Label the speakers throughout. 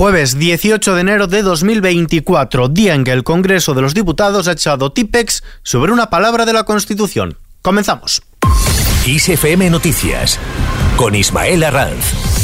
Speaker 1: Jueves 18 de enero de 2024, día en que el Congreso de los Diputados ha echado TIPEX sobre una palabra de la Constitución. Comenzamos.
Speaker 2: ISFM Noticias con Ismael Arranz.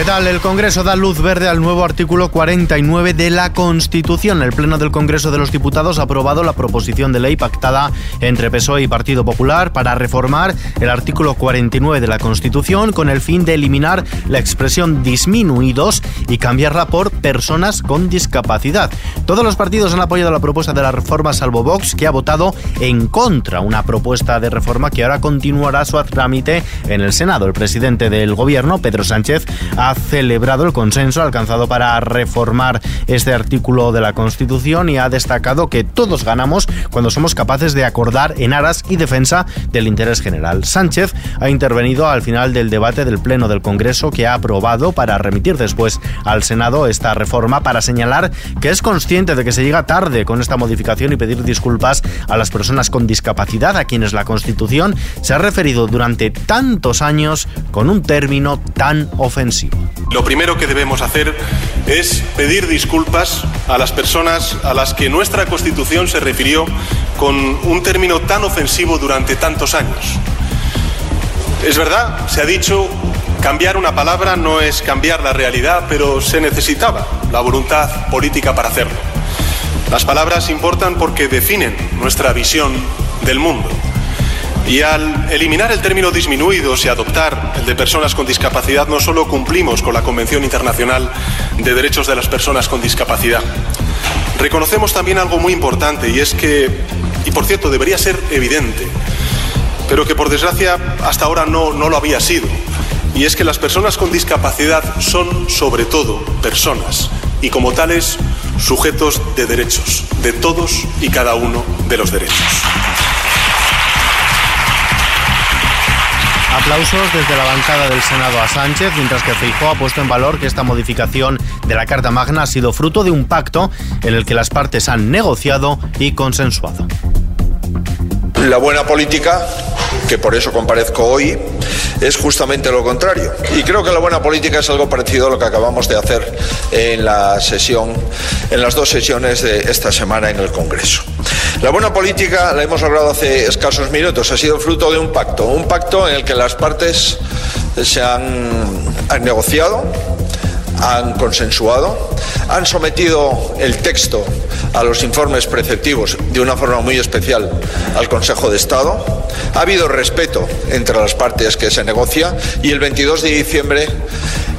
Speaker 1: ¿Qué tal? El Congreso da luz verde al nuevo artículo 49 de la Constitución. El Pleno del Congreso de los Diputados ha aprobado la proposición de ley pactada entre PSOE y Partido Popular para reformar el artículo 49 de la Constitución con el fin de eliminar la expresión disminuidos y cambiarla por personas con discapacidad. Todos los partidos han apoyado la propuesta de la reforma salvo Vox, que ha votado en contra una propuesta de reforma que ahora continuará su trámite en el Senado. El presidente del Gobierno, Pedro Sánchez, ha celebrado el consenso alcanzado para reformar este artículo de la Constitución y ha destacado que todos ganamos cuando somos capaces de acordar en aras y defensa del interés general. Sánchez ha intervenido al final del debate del Pleno del Congreso que ha aprobado para remitir después al Senado esta reforma para señalar que es consciente de que se llega tarde con esta modificación y pedir disculpas a las personas con discapacidad a quienes la Constitución se ha referido durante tantos años con un término tan ofensivo.
Speaker 3: Lo primero que debemos hacer es pedir disculpas a las personas a las que nuestra Constitución se refirió con un término tan ofensivo durante tantos años. Es verdad, se ha dicho, cambiar una palabra no es cambiar la realidad, pero se necesitaba la voluntad política para hacerlo. Las palabras importan porque definen nuestra visión del mundo. Y al eliminar el término disminuidos y adoptar el de personas con discapacidad, no solo cumplimos con la Convención Internacional de Derechos de las Personas con Discapacidad, reconocemos también algo muy importante y es que, y por cierto, debería ser evidente, pero que por desgracia hasta ahora no, no lo había sido, y es que las personas con discapacidad son sobre todo personas y como tales sujetos de derechos, de todos y cada uno de los derechos.
Speaker 1: Aplausos desde la bancada del Senado a Sánchez, mientras que Feijóo ha puesto en valor que esta modificación de la Carta Magna ha sido fruto de un pacto en el que las partes han negociado y consensuado.
Speaker 4: La buena política, que por eso comparezco hoy, es justamente lo contrario. Y creo que la buena política es algo parecido a lo que acabamos de hacer en la sesión, en las dos sesiones de esta semana en el Congreso. La buena política la hemos logrado hace escasos minutos, ha sido fruto de un pacto, un pacto en el que las partes se han, negociado, han consensuado, han sometido el texto a los informes preceptivos de una forma muy especial al Consejo de Estado. Ha habido respeto entre las partes que se negocia y el 22 de diciembre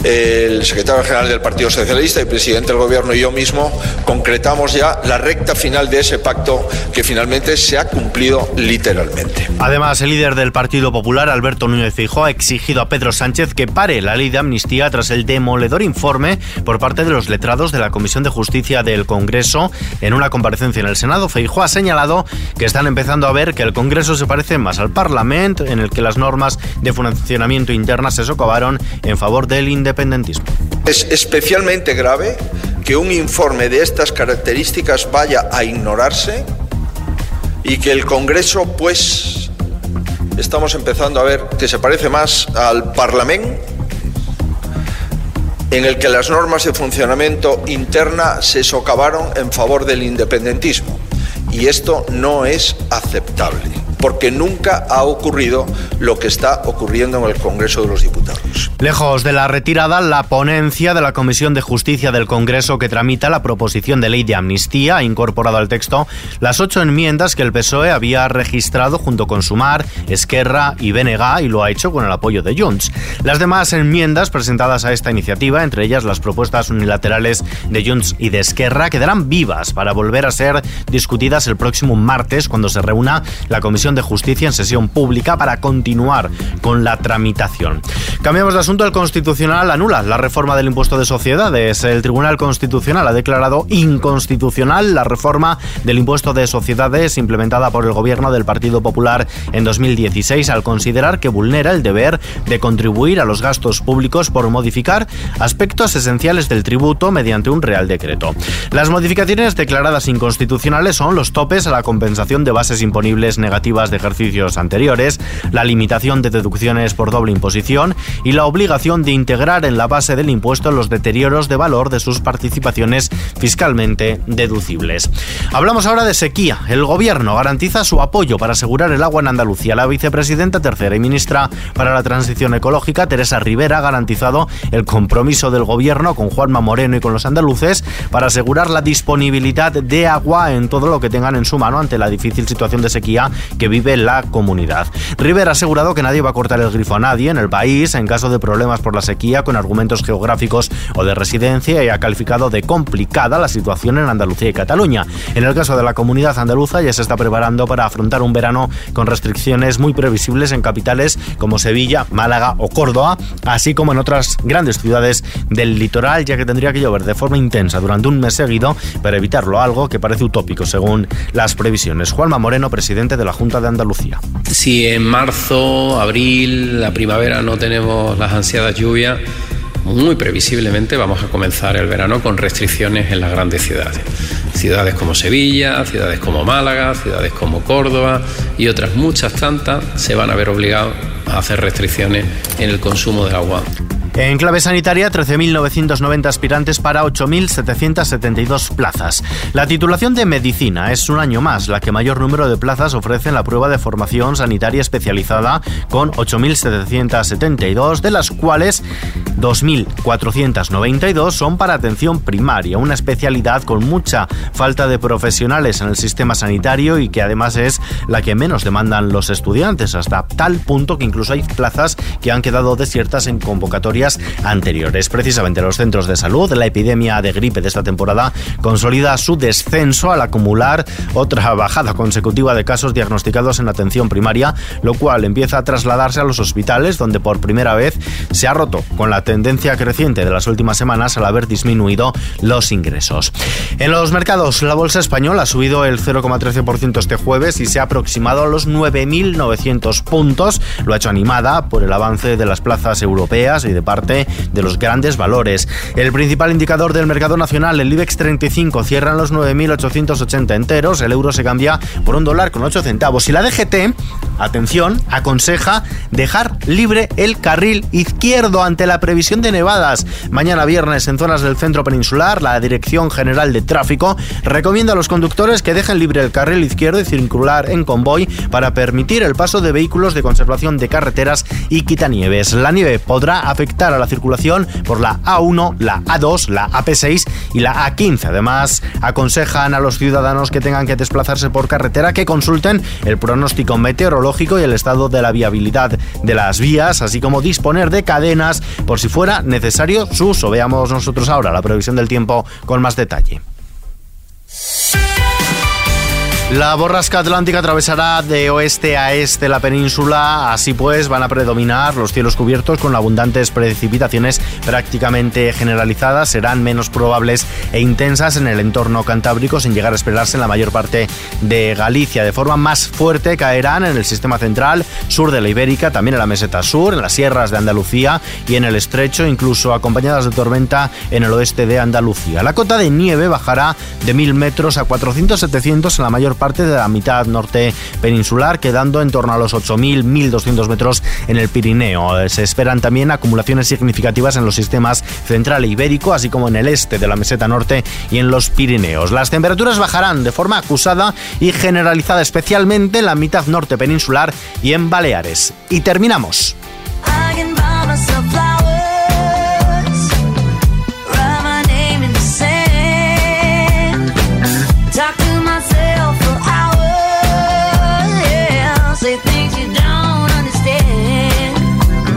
Speaker 4: el secretario general del Partido Socialista y presidente del Gobierno y yo mismo concretamos ya la recta final de ese pacto que finalmente se ha cumplido literalmente.
Speaker 1: Además, el líder del Partido Popular, Alberto Núñez Feijóo, ha exigido a Pedro Sánchez que pare la ley de amnistía tras el demoledor informe por parte de los letrados de la Comisión de Justicia del Congreso. En una comparecencia en el Senado, Feijóo ha señalado que están empezando a ver que el Congreso se parece más al Parlamento, en el que las normas de funcionamiento internas se socavaron en favor del independentismo
Speaker 4: es especialmente grave que un informe de estas características vaya a ignorarse y que el Congreso, pues, estamos empezando a ver que se parece más al Parlamento en el que las normas de funcionamiento interna se socavaron en favor del independentismo. Y esto no es aceptable porque nunca ha ocurrido lo que está ocurriendo en el Congreso de los Diputados.
Speaker 1: Lejos de la retirada, la ponencia de la Comisión de Justicia del Congreso que tramita la proposición de ley de amnistía ha incorporado al texto las ocho enmiendas que el PSOE había registrado junto con Sumar, Esquerra y BNG y lo ha hecho con el apoyo de Junts. Las demás enmiendas presentadas a esta iniciativa, entre ellas las propuestas unilaterales de Junts y de Esquerra, quedarán vivas para volver a ser discutidas el próximo martes cuando se reúna la Comisión de Justicia en sesión pública para continuar con la tramitación. Cambiamos de asunto. El Constitucional anula la reforma del impuesto de sociedades. El Tribunal Constitucional ha declarado inconstitucional la reforma del impuesto de sociedades implementada por el gobierno del Partido Popular en 2016 al considerar que vulnera el deber de contribuir a los gastos públicos por modificar aspectos esenciales del tributo mediante un real decreto. Las modificaciones declaradas inconstitucionales son los topes a la compensación de bases imponibles negativas de ejercicios anteriores, la limitación de deducciones por doble imposición y la obligación de integrar en la base del impuesto los deterioros de valor de sus participaciones fiscalmente deducibles. Hablamos ahora de sequía. El gobierno garantiza su apoyo para asegurar el agua en Andalucía. La vicepresidenta tercera y ministra para la transición ecológica, Teresa Rivera, ha garantizado el compromiso del gobierno con Juanma Moreno y con los andaluces para asegurar la disponibilidad de agua en todo lo que tengan en su mano ante la difícil situación de sequía que vive la comunidad. Rivera ha asegurado que nadie va a cortar el grifo a nadie en el país en caso de problemas por la sequía con argumentos geográficos o de residencia y ha calificado de la situación en Andalucía y Cataluña. En el caso de la comunidad andaluza ya se está preparando para afrontar un verano con restricciones muy previsibles en capitales como Sevilla, Málaga o Córdoba, así como en otras grandes ciudades del litoral, ya que tendría que llover de forma intensa durante un mes seguido para evitarlo, algo que parece utópico según las previsiones. Juanma Moreno, presidente de la Junta de Andalucía.
Speaker 5: Si en marzo, abril, la primavera no tenemos las ansiadas lluvias, muy previsiblemente vamos a comenzar el verano con restricciones en las grandes ciudades. Ciudades como Sevilla, ciudades como Málaga, ciudades como Córdoba y otras muchas tantas se van a ver obligados a hacer restricciones en el consumo de agua.
Speaker 1: En clave sanitaria, 13.990 aspirantes para 8.772 plazas. La titulación de medicina es un año más la que mayor número de plazas ofrece en la prueba de formación sanitaria especializada, con 8.772, de las cuales 2.492 son para atención primaria, una especialidad con mucha falta de profesionales en el sistema sanitario y que además es la que menos demandan los estudiantes, hasta tal punto que incluso hay plazas que han quedado desiertas en convocatoria anteriores. Precisamente los centros de salud, la epidemia de gripe de esta temporada consolida su descenso al acumular otra bajada consecutiva de casos diagnosticados en atención primaria, lo cual empieza a trasladarse a los hospitales, donde por primera vez se ha roto con la tendencia creciente de las últimas semanas al haber disminuido los ingresos. En los mercados, la bolsa española ha subido el 0,13% este jueves y se ha aproximado a los 9.900 puntos. Lo ha hecho animada por el avance de las plazas europeas y de parte de los grandes valores. El principal indicador del mercado nacional, el IBEX 35, cierra en los 9.880 enteros. El euro se cambia por un dólar con 8 centavos. Y la DGT, atención, aconseja dejar libre el carril izquierdo ante la previsión de nevadas. Mañana viernes en zonas del centro peninsular, la Dirección General de Tráfico recomienda a los conductores que dejen libre el carril izquierdo y circular en convoy para permitir el paso de vehículos de conservación de carreteras y quitanieves. La nieve podrá afectar a la circulación por la A1, la A2, la AP6 y la A15. Además, aconsejan a los ciudadanos que tengan que desplazarse por carretera que consulten el pronóstico meteorológico y el estado de la viabilidad de las vías, así como disponer de cadenas por si fuera necesario su uso. Veamos nosotros ahora la previsión del tiempo con más detalle. La borrasca atlántica atravesará de oeste a este la península, así pues van a predominar los cielos cubiertos con abundantes precipitaciones prácticamente generalizadas, serán menos probables e intensas en el entorno cantábrico sin llegar a esperarse en la mayor parte de Galicia. De forma más fuerte caerán en el sistema central, sur de la Ibérica, también en la meseta sur, en las sierras de Andalucía y en el estrecho, incluso acompañadas de tormenta en el oeste de Andalucía. La cota de nieve bajará de 1000 metros a 400-700 en la mayor parte de la mitad norte peninsular, quedando en torno a los 8.000-1.200 metros en el Pirineo. Se esperan también acumulaciones significativas en los sistemas central e ibérico, así como en el este de la meseta norte y en los Pirineos. Las temperaturas bajarán de forma acusada y generalizada, especialmente en la mitad norte peninsular y en Baleares. Y terminamos.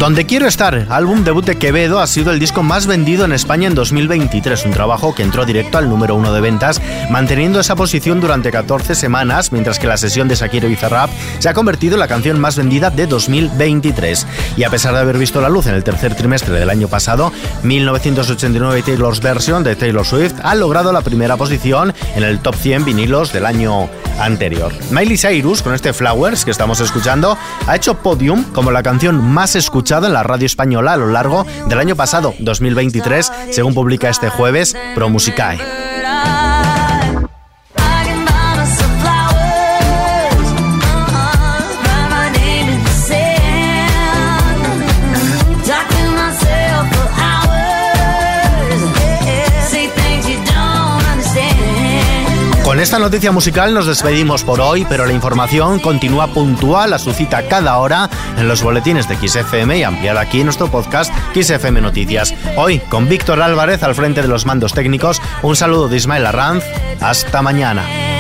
Speaker 1: Donde quiero estar, álbum debut de Quevedo, ha sido el disco más vendido en España en 2023, un trabajo que entró directo al número uno de ventas, manteniendo esa posición durante 14 semanas, mientras que la sesión de Shakira Bizarrap se ha convertido en la canción más vendida de 2023. Y a pesar de haber visto la luz en el tercer trimestre del año pasado, 1989 Taylor's Version de Taylor Swift ha logrado la primera posición en el top 100 vinilos del año anterior. Miley Cyrus, con este Flowers que estamos escuchando, ha hecho podium como la canción más escuchada en la radio española a lo largo del año pasado, 2023, según publica este jueves ProMusicae. esta noticia musical nos despedimos por hoy, pero la información continúa puntual a su cita cada hora en los boletines de XFM y ampliada aquí en nuestro podcast XFM Noticias. Hoy con Víctor Álvarez al frente de los mandos técnicos. Un saludo de Ismael Arranz. Hasta mañana.